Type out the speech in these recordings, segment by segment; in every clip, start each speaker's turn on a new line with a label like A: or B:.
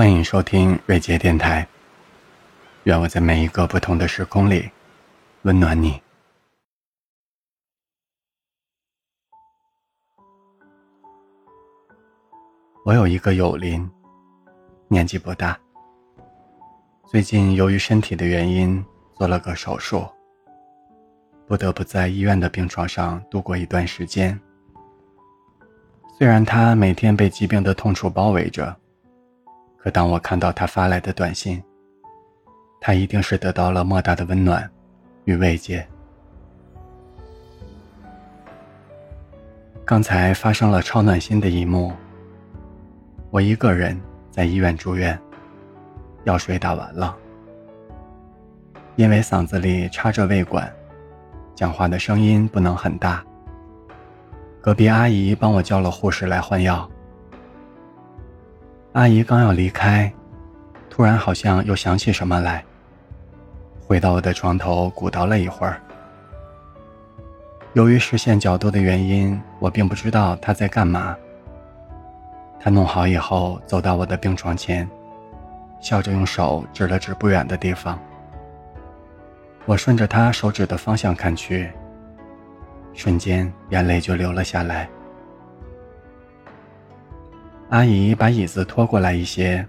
A: 欢迎收听瑞杰电台。愿我在每一个不同的时空里温暖你。我有一个友邻，年纪不大，最近由于身体的原因做了个手术，不得不在医院的病床上度过一段时间。虽然他每天被疾病的痛楚包围着，可当我看到他发来的短信，他一定是得到了莫大的温暖与慰藉。刚才发生了超暖心的一幕。我一个人在医院住院，药水打完了，因为嗓子里插着胃管，讲话的声音不能很大。隔壁阿姨帮我叫了护士来换药。阿姨刚要离开，突然好像又想起什么来，回到我的床头鼓捣了一会儿。由于视线角度的原因，我并不知道她在干嘛。他弄好以后，走到我的病床前，笑着用手指了指不远的地方。我顺着他手指的方向看去，瞬间眼泪就流了下来。阿姨把椅子拖过来一些，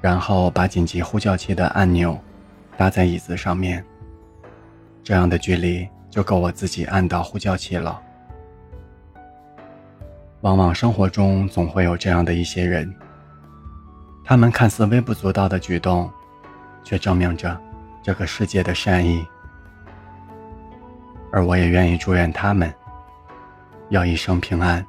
A: 然后把紧急呼叫器的按钮搭在椅子上面，这样的距离就够我自己按到呼叫器了。往往生活中总会有这样的一些人，他们看似微不足道的举动，却证明着这个世界的善意。而我也愿意祝愿他们，要一生平安。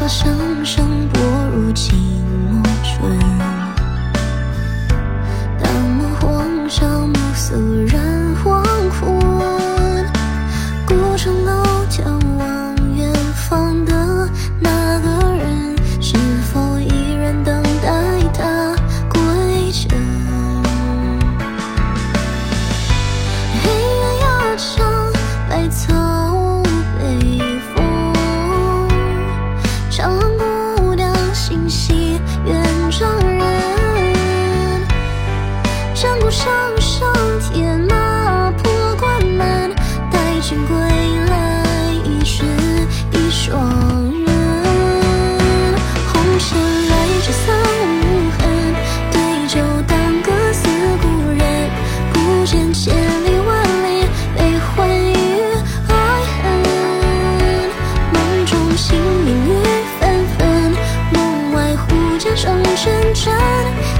B: 说声声，薄如寂寞春。今夕原征人战鼓声声铁马破关门待君归来一世一双人红尘来去散无痕对酒当歌思故人不见千里。传，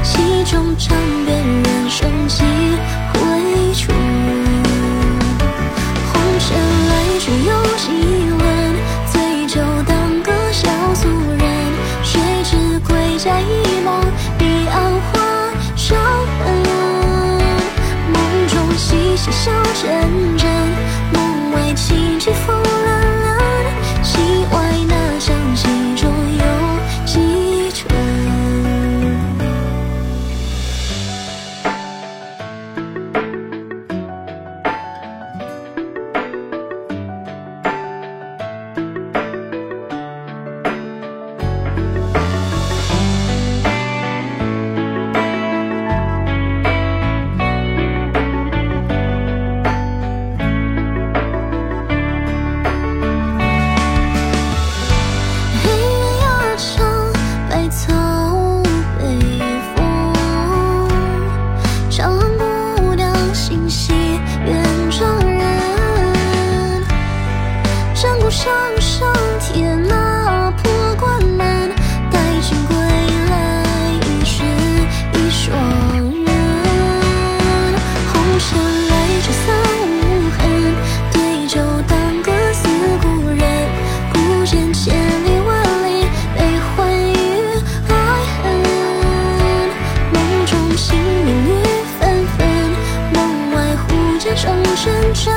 B: 戏中唱遍人生阵转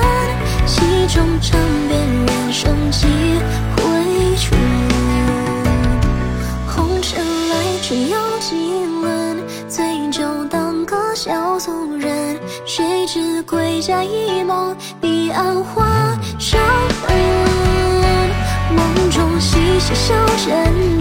B: 戏中唱遍人生几回春红尘来去有几轮醉酒当歌笑俗人谁知归家一梦彼岸花上焚梦中细熙笑人